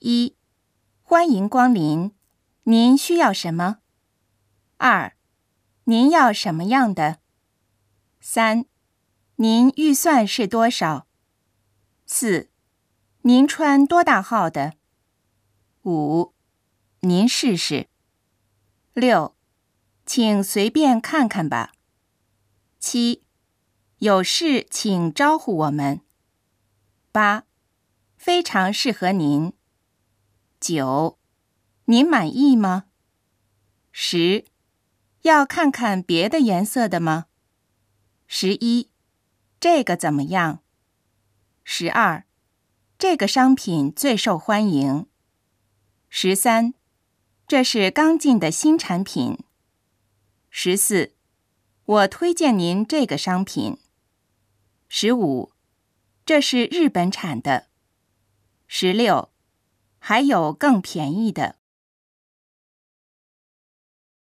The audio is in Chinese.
一、欢迎光临，您需要什么？二、您要什么样的？三、您预算是多少？四、您穿多大号的？五、您试试。六、请随便看看吧。七、有事请招呼我们。八、非常适合您。九、您满意吗？十、要看看别的颜色的吗？十一、这个怎么样？十二、这个商品最受欢迎。十三、这是刚进的新产品。十四、我推荐您这个商品。十五、这是日本产的。十六、还有更便宜的。